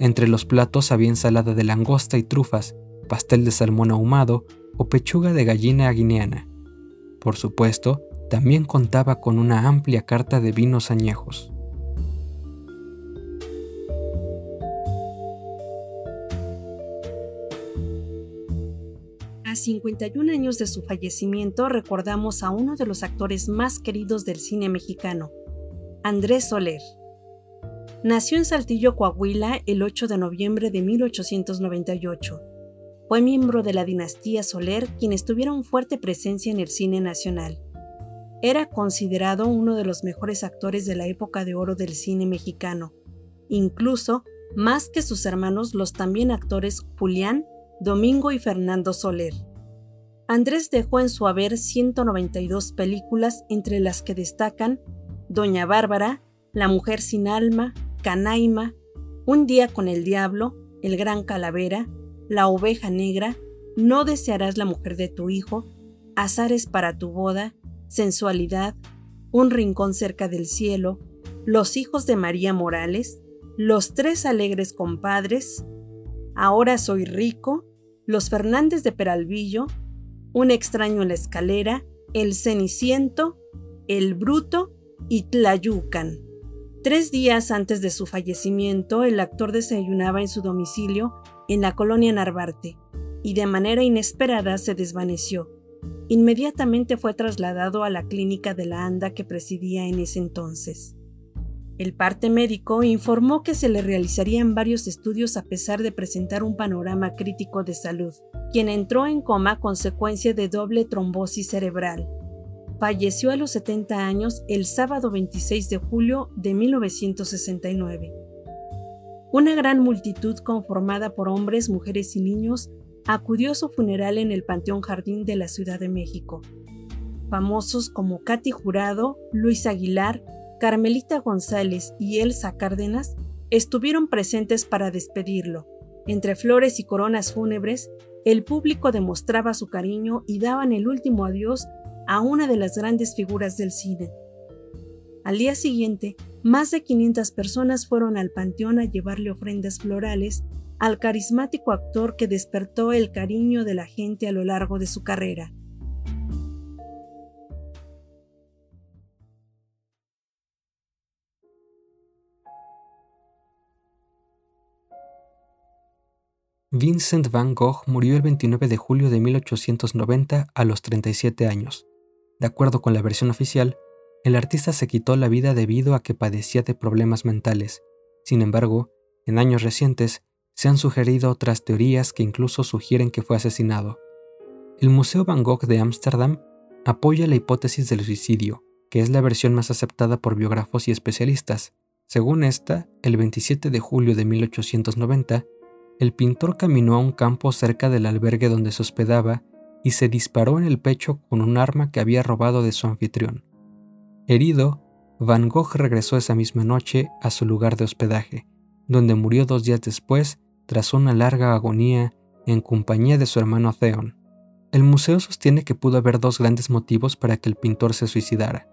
Entre los platos había ensalada de langosta y trufas, pastel de salmón ahumado o pechuga de gallina guineana. Por supuesto, también contaba con una amplia carta de vinos añejos. A 51 años de su fallecimiento recordamos a uno de los actores más queridos del cine mexicano, Andrés Soler. Nació en Saltillo, Coahuila, el 8 de noviembre de 1898. Fue miembro de la dinastía Soler, quienes tuvieron fuerte presencia en el cine nacional. Era considerado uno de los mejores actores de la época de oro del cine mexicano, incluso más que sus hermanos los también actores Julián, Domingo y Fernando Soler. Andrés dejó en su haber 192 películas entre las que destacan Doña Bárbara, La Mujer sin Alma, Canaima, Un día con el diablo, El gran calavera, La oveja negra, No desearás la mujer de tu hijo, Azares para tu boda, Sensualidad, Un rincón cerca del cielo, Los hijos de María Morales, Los tres alegres compadres, Ahora soy rico, Los Fernández de Peralvillo, Un extraño en la escalera, El ceniciento, El bruto y Tlayucan. Tres días antes de su fallecimiento, el actor desayunaba en su domicilio en la colonia Narvarte y de manera inesperada se desvaneció. Inmediatamente fue trasladado a la clínica de la ANDA que presidía en ese entonces. El parte médico informó que se le realizarían varios estudios a pesar de presentar un panorama crítico de salud, quien entró en coma consecuencia de doble trombosis cerebral falleció a los 70 años el sábado 26 de julio de 1969. Una gran multitud conformada por hombres, mujeres y niños acudió a su funeral en el Panteón Jardín de la Ciudad de México. Famosos como Katy Jurado, Luis Aguilar, Carmelita González y Elsa Cárdenas estuvieron presentes para despedirlo. Entre flores y coronas fúnebres, el público demostraba su cariño y daban el último adiós a una de las grandes figuras del cine. Al día siguiente, más de 500 personas fueron al panteón a llevarle ofrendas florales al carismático actor que despertó el cariño de la gente a lo largo de su carrera. Vincent van Gogh murió el 29 de julio de 1890 a los 37 años. De acuerdo con la versión oficial, el artista se quitó la vida debido a que padecía de problemas mentales. Sin embargo, en años recientes se han sugerido otras teorías que incluso sugieren que fue asesinado. El Museo Van Gogh de Ámsterdam apoya la hipótesis del suicidio, que es la versión más aceptada por biógrafos y especialistas. Según esta, el 27 de julio de 1890, el pintor caminó a un campo cerca del albergue donde se hospedaba y se disparó en el pecho con un arma que había robado de su anfitrión. Herido, Van Gogh regresó esa misma noche a su lugar de hospedaje, donde murió dos días después tras una larga agonía en compañía de su hermano Theon. El museo sostiene que pudo haber dos grandes motivos para que el pintor se suicidara,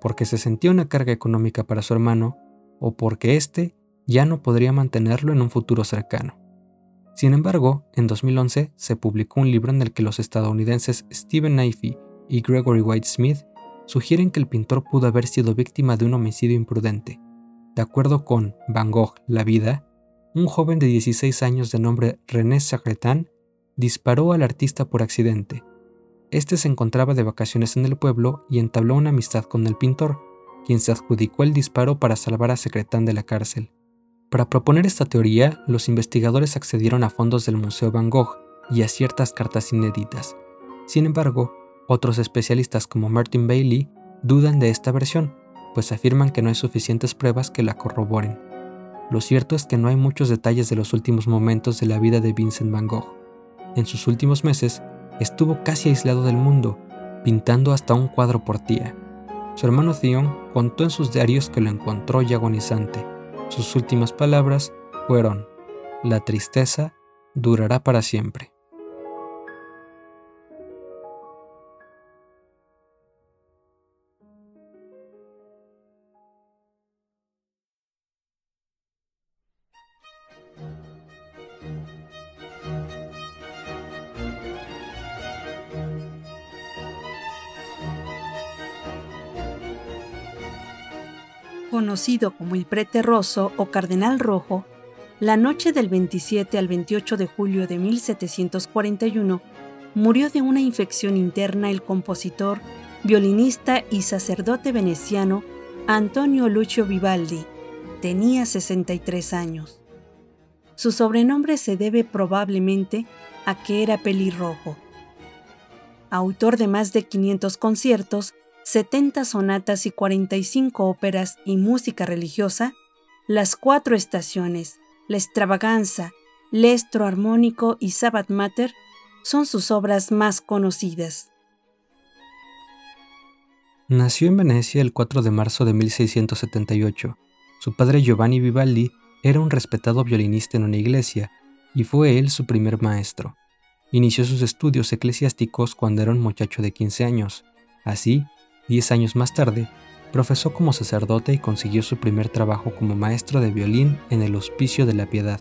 porque se sentía una carga económica para su hermano o porque éste ya no podría mantenerlo en un futuro cercano. Sin embargo, en 2011 se publicó un libro en el que los estadounidenses Stephen Knifey y Gregory White Smith sugieren que el pintor pudo haber sido víctima de un homicidio imprudente. De acuerdo con Van Gogh, La vida, un joven de 16 años de nombre René Sagretan disparó al artista por accidente. Este se encontraba de vacaciones en el pueblo y entabló una amistad con el pintor, quien se adjudicó el disparo para salvar a Secretán de la cárcel. Para proponer esta teoría, los investigadores accedieron a fondos del Museo Van Gogh y a ciertas cartas inéditas. Sin embargo, otros especialistas como Martin Bailey dudan de esta versión, pues afirman que no hay suficientes pruebas que la corroboren. Lo cierto es que no hay muchos detalles de los últimos momentos de la vida de Vincent Van Gogh. En sus últimos meses, estuvo casi aislado del mundo, pintando hasta un cuadro por día. Su hermano Theon contó en sus diarios que lo encontró ya agonizante. Sus últimas palabras fueron, la tristeza durará para siempre. Conocido como el Prete Rosso o Cardenal Rojo, la noche del 27 al 28 de julio de 1741 murió de una infección interna el compositor, violinista y sacerdote veneciano Antonio Lucio Vivaldi. Tenía 63 años. Su sobrenombre se debe probablemente a que era pelirrojo. Autor de más de 500 conciertos, 70 sonatas y 45 óperas y música religiosa, Las Cuatro Estaciones, La Extravaganza, Lestro Armónico y Sabbath Mater son sus obras más conocidas. Nació en Venecia el 4 de marzo de 1678. Su padre Giovanni Vivaldi era un respetado violinista en una iglesia y fue él su primer maestro. Inició sus estudios eclesiásticos cuando era un muchacho de 15 años. Así, Diez años más tarde, profesó como sacerdote y consiguió su primer trabajo como maestro de violín en el Hospicio de la Piedad,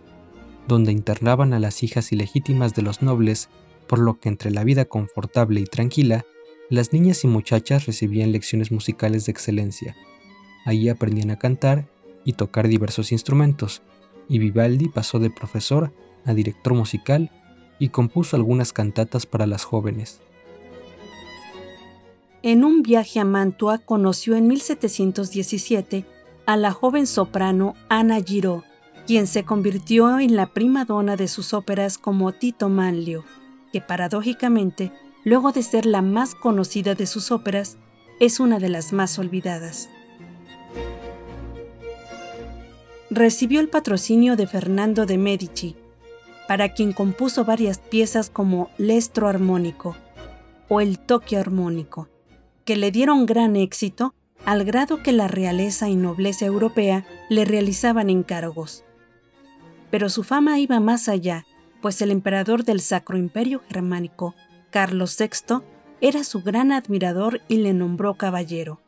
donde internaban a las hijas ilegítimas de los nobles, por lo que entre la vida confortable y tranquila, las niñas y muchachas recibían lecciones musicales de excelencia. Allí aprendían a cantar y tocar diversos instrumentos, y Vivaldi pasó de profesor a director musical y compuso algunas cantatas para las jóvenes. En un viaje a Mantua conoció en 1717 a la joven soprano Ana Giraud, quien se convirtió en la prima donna de sus óperas como Tito Manlio, que paradójicamente, luego de ser la más conocida de sus óperas, es una de las más olvidadas. Recibió el patrocinio de Fernando de Medici, para quien compuso varias piezas como Lestro Armónico o El Toque Armónico, que le dieron gran éxito al grado que la realeza y nobleza europea le realizaban encargos. Pero su fama iba más allá, pues el emperador del Sacro Imperio Germánico, Carlos VI, era su gran admirador y le nombró caballero.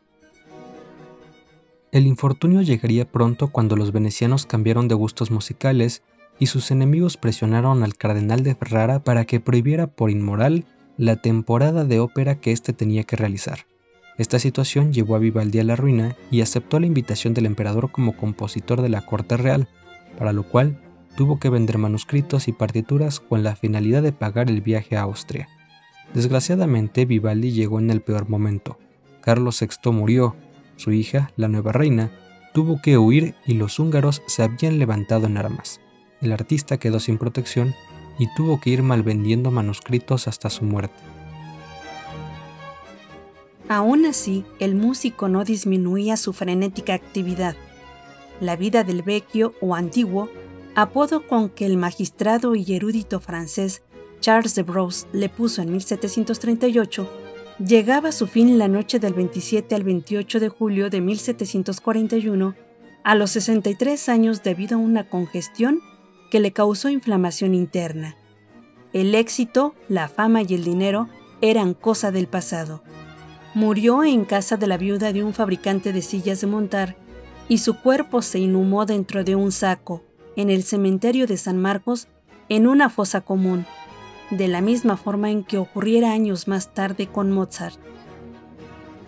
El infortunio llegaría pronto cuando los venecianos cambiaron de gustos musicales y sus enemigos presionaron al cardenal de Ferrara para que prohibiera por inmoral la temporada de ópera que éste tenía que realizar. Esta situación llevó a Vivaldi a la ruina y aceptó la invitación del emperador como compositor de la corte real, para lo cual tuvo que vender manuscritos y partituras con la finalidad de pagar el viaje a Austria. Desgraciadamente, Vivaldi llegó en el peor momento. Carlos VI murió, su hija, la nueva reina, tuvo que huir y los húngaros se habían levantado en armas. El artista quedó sin protección y tuvo que ir malvendiendo manuscritos hasta su muerte. Aún así, el músico no disminuía su frenética actividad. La vida del vecchio o antiguo, apodo con que el magistrado y erudito francés Charles de Bros le puso en 1738, llegaba a su fin la noche del 27 al 28 de julio de 1741 a los 63 años debido a una congestión que le causó inflamación interna. El éxito, la fama y el dinero eran cosa del pasado. Murió en casa de la viuda de un fabricante de sillas de montar y su cuerpo se inhumó dentro de un saco en el cementerio de San Marcos en una fosa común, de la misma forma en que ocurriera años más tarde con Mozart.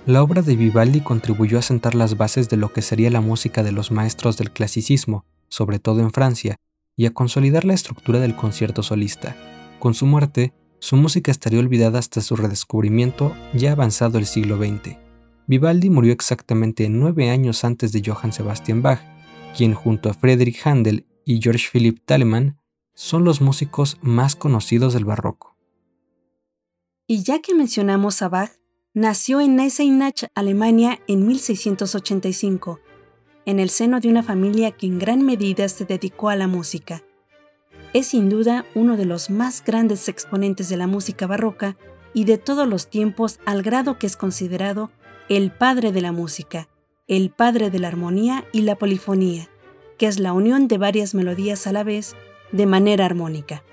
La obra de Vivaldi contribuyó a sentar las bases de lo que sería la música de los maestros del clasicismo, sobre todo en Francia, y a consolidar la estructura del concierto solista. Con su muerte, su música estaría olvidada hasta su redescubrimiento ya avanzado el siglo XX. Vivaldi murió exactamente nueve años antes de Johann Sebastian Bach, quien junto a Friedrich Handel y George Philipp Telemann son los músicos más conocidos del barroco. Y ya que mencionamos a Bach, nació en Eisenach, Alemania, en 1685, en el seno de una familia que en gran medida se dedicó a la música. Es sin duda uno de los más grandes exponentes de la música barroca y de todos los tiempos al grado que es considerado el padre de la música, el padre de la armonía y la polifonía, que es la unión de varias melodías a la vez de manera armónica.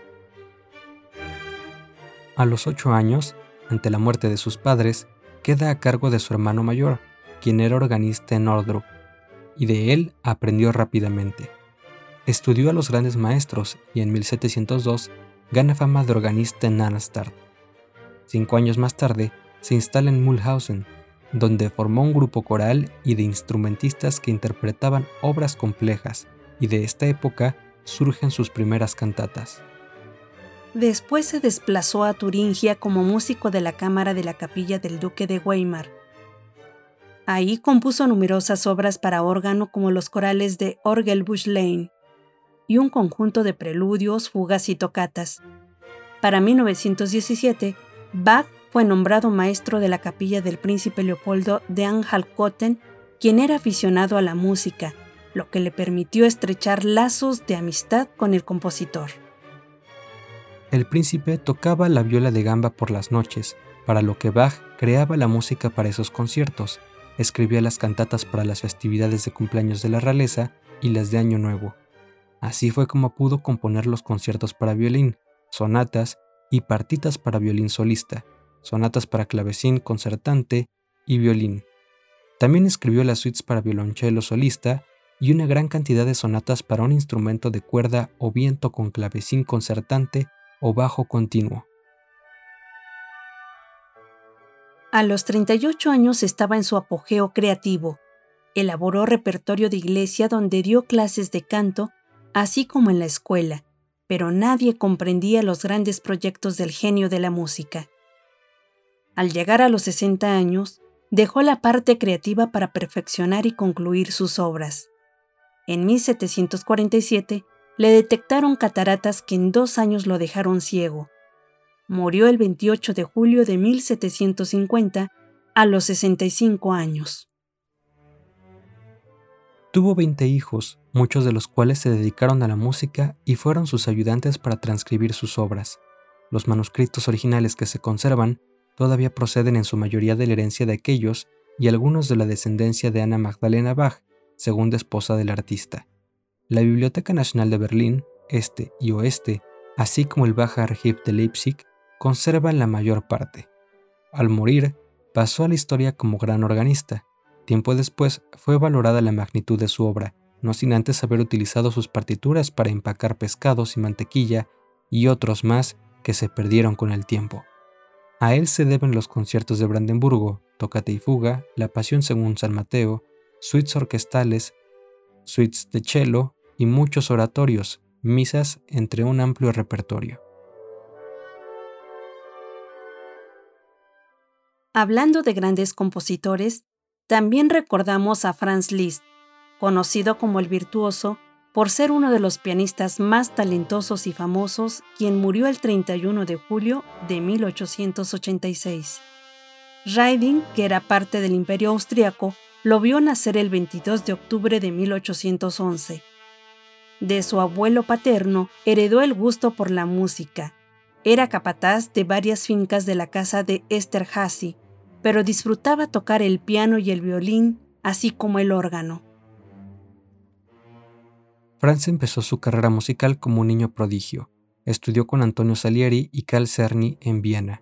A los ocho años, ante la muerte de sus padres, queda a cargo de su hermano mayor, quien era organista en Ordrup, y de él aprendió rápidamente. Estudió a los grandes maestros y en 1702 gana fama de organista en Arnstadt. Cinco años más tarde se instala en Mulhausen, donde formó un grupo coral y de instrumentistas que interpretaban obras complejas, y de esta época surgen sus primeras cantatas. Después se desplazó a Turingia como músico de la cámara de la capilla del duque de Weimar. Ahí compuso numerosas obras para órgano como los corales de Orgelbuschlein y un conjunto de preludios, fugas y tocatas. Para 1917, Bach fue nombrado maestro de la capilla del príncipe Leopoldo de Anhalt-Köthen, quien era aficionado a la música, lo que le permitió estrechar lazos de amistad con el compositor el príncipe tocaba la viola de gamba por las noches, para lo que Bach creaba la música para esos conciertos, escribía las cantatas para las festividades de cumpleaños de la realeza y las de Año Nuevo. Así fue como pudo componer los conciertos para violín, sonatas y partitas para violín solista, sonatas para clavecín concertante y violín. También escribió las suites para violonchelo solista y una gran cantidad de sonatas para un instrumento de cuerda o viento con clavecín concertante o bajo continuo. A los 38 años estaba en su apogeo creativo. Elaboró repertorio de iglesia donde dio clases de canto, así como en la escuela, pero nadie comprendía los grandes proyectos del genio de la música. Al llegar a los 60 años, dejó la parte creativa para perfeccionar y concluir sus obras. En 1747 le detectaron cataratas que en dos años lo dejaron ciego. Murió el 28 de julio de 1750 a los 65 años. Tuvo 20 hijos, muchos de los cuales se dedicaron a la música y fueron sus ayudantes para transcribir sus obras. Los manuscritos originales que se conservan todavía proceden en su mayoría de la herencia de aquellos y algunos de la descendencia de Ana Magdalena Bach, segunda esposa del artista. La Biblioteca Nacional de Berlín, Este y Oeste, así como el Bach Archiv de Leipzig, conservan la mayor parte. Al morir, pasó a la historia como gran organista. Tiempo después fue valorada la magnitud de su obra, no sin antes haber utilizado sus partituras para empacar pescados y mantequilla y otros más que se perdieron con el tiempo. A él se deben los conciertos de Brandenburgo, Tocate y Fuga, La Pasión según San Mateo, suites orquestales, suites de cello y muchos oratorios, misas entre un amplio repertorio. Hablando de grandes compositores, también recordamos a Franz Liszt, conocido como el virtuoso por ser uno de los pianistas más talentosos y famosos, quien murió el 31 de julio de 1886. Riding, que era parte del Imperio austriaco, lo vio nacer el 22 de octubre de 1811. De su abuelo paterno heredó el gusto por la música. Era capataz de varias fincas de la casa de Esterhazy, pero disfrutaba tocar el piano y el violín, así como el órgano. Franz empezó su carrera musical como un niño prodigio. Estudió con Antonio Salieri y Carl Cerny en Viena.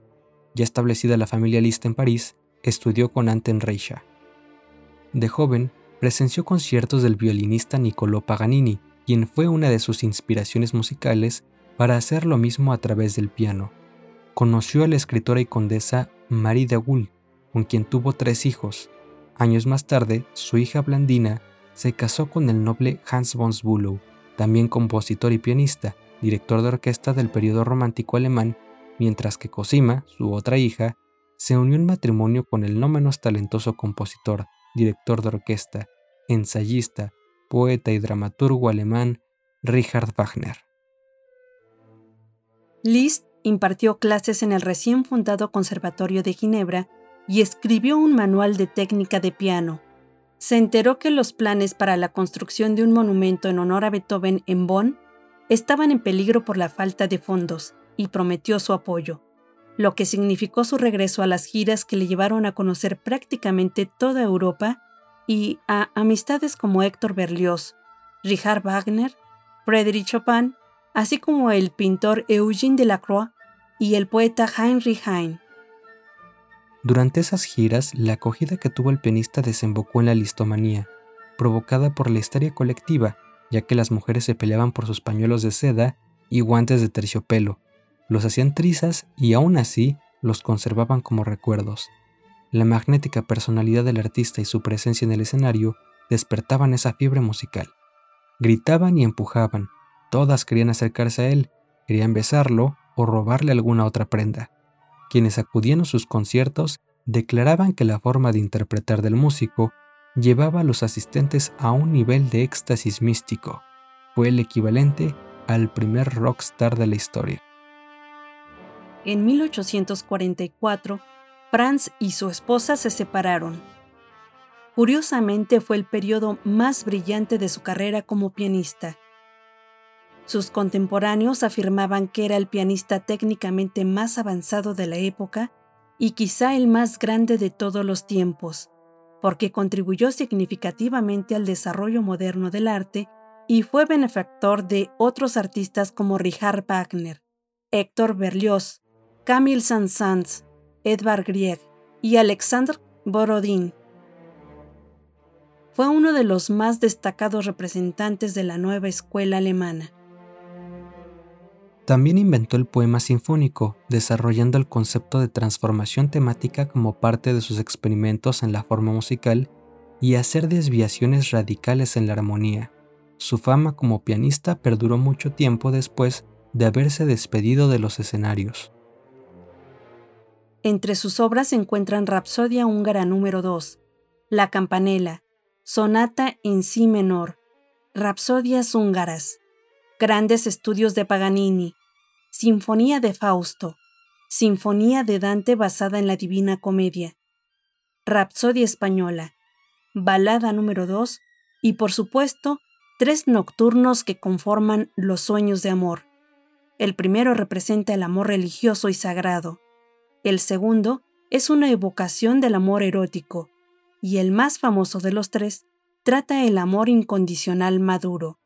Ya establecida la familia Liszt en París, estudió con Anten Reicha. De joven, presenció conciertos del violinista Niccolò Paganini, quien fue una de sus inspiraciones musicales para hacer lo mismo a través del piano. Conoció a la escritora y condesa Marie de Gould, con quien tuvo tres hijos. Años más tarde, su hija Blandina se casó con el noble Hans von Bülow, también compositor y pianista, director de orquesta del periodo romántico alemán, mientras que Cosima, su otra hija, se unió en matrimonio con el no menos talentoso compositor, director de orquesta, ensayista, poeta y dramaturgo alemán Richard Wagner. Liszt impartió clases en el recién fundado Conservatorio de Ginebra y escribió un manual de técnica de piano. Se enteró que los planes para la construcción de un monumento en honor a Beethoven en Bonn estaban en peligro por la falta de fondos y prometió su apoyo, lo que significó su regreso a las giras que le llevaron a conocer prácticamente toda Europa y a amistades como Héctor Berlioz, Richard Wagner, Frédéric Chopin, así como el pintor Eugène Delacroix y el poeta Heinrich Heine. Durante esas giras, la acogida que tuvo el pianista desembocó en la listomanía, provocada por la histeria colectiva, ya que las mujeres se peleaban por sus pañuelos de seda y guantes de terciopelo, los hacían trizas y aún así los conservaban como recuerdos. La magnética personalidad del artista y su presencia en el escenario despertaban esa fiebre musical. Gritaban y empujaban, todas querían acercarse a él, querían besarlo o robarle alguna otra prenda. Quienes acudían a sus conciertos declaraban que la forma de interpretar del músico llevaba a los asistentes a un nivel de éxtasis místico. Fue el equivalente al primer rockstar de la historia. En 1844, Franz y su esposa se separaron. Curiosamente fue el periodo más brillante de su carrera como pianista. Sus contemporáneos afirmaban que era el pianista técnicamente más avanzado de la época y quizá el más grande de todos los tiempos, porque contribuyó significativamente al desarrollo moderno del arte y fue benefactor de otros artistas como Richard Wagner, Héctor Berlioz, Camille Saint-Saëns, Edvard Grieg y Alexandre Borodin. Fue uno de los más destacados representantes de la nueva escuela alemana. También inventó el poema sinfónico, desarrollando el concepto de transformación temática como parte de sus experimentos en la forma musical y hacer desviaciones radicales en la armonía. Su fama como pianista perduró mucho tiempo después de haberse despedido de los escenarios. Entre sus obras se encuentran Rapsodia húngara número 2, La campanela, Sonata en Si menor, Rapsodias húngaras, Grandes estudios de Paganini, Sinfonía de Fausto, Sinfonía de Dante basada en la Divina Comedia, Rapsodia española, Balada número 2 y por supuesto, tres nocturnos que conforman los sueños de amor. El primero representa el amor religioso y sagrado, el segundo es una evocación del amor erótico, y el más famoso de los tres trata el amor incondicional maduro.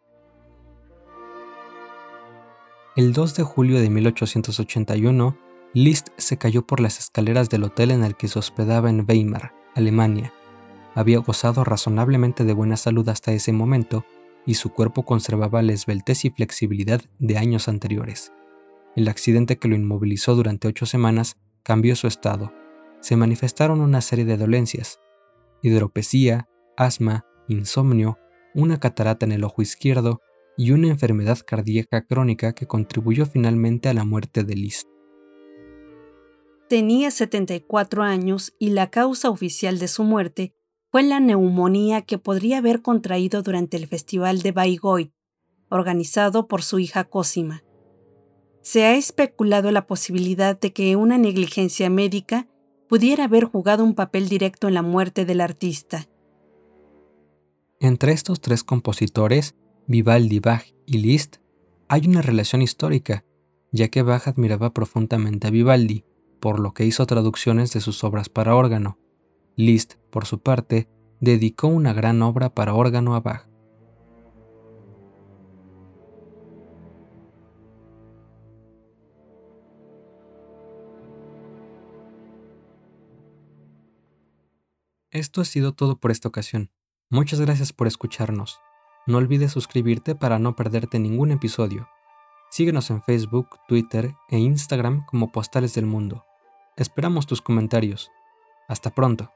El 2 de julio de 1881, Liszt se cayó por las escaleras del hotel en el que se hospedaba en Weimar, Alemania. Había gozado razonablemente de buena salud hasta ese momento y su cuerpo conservaba la esbeltez y flexibilidad de años anteriores. El accidente que lo inmovilizó durante ocho semanas cambió su estado. Se manifestaron una serie de dolencias, hidropesía, asma, insomnio, una catarata en el ojo izquierdo y una enfermedad cardíaca crónica que contribuyó finalmente a la muerte de Liszt. Tenía 74 años y la causa oficial de su muerte fue la neumonía que podría haber contraído durante el Festival de Bayreuth, organizado por su hija Cosima se ha especulado la posibilidad de que una negligencia médica pudiera haber jugado un papel directo en la muerte del artista. Entre estos tres compositores, Vivaldi, Bach y Liszt, hay una relación histórica, ya que Bach admiraba profundamente a Vivaldi, por lo que hizo traducciones de sus obras para órgano. Liszt, por su parte, dedicó una gran obra para órgano a Bach. Esto ha sido todo por esta ocasión. Muchas gracias por escucharnos. No olvides suscribirte para no perderte ningún episodio. Síguenos en Facebook, Twitter e Instagram como Postales del Mundo. Esperamos tus comentarios. Hasta pronto.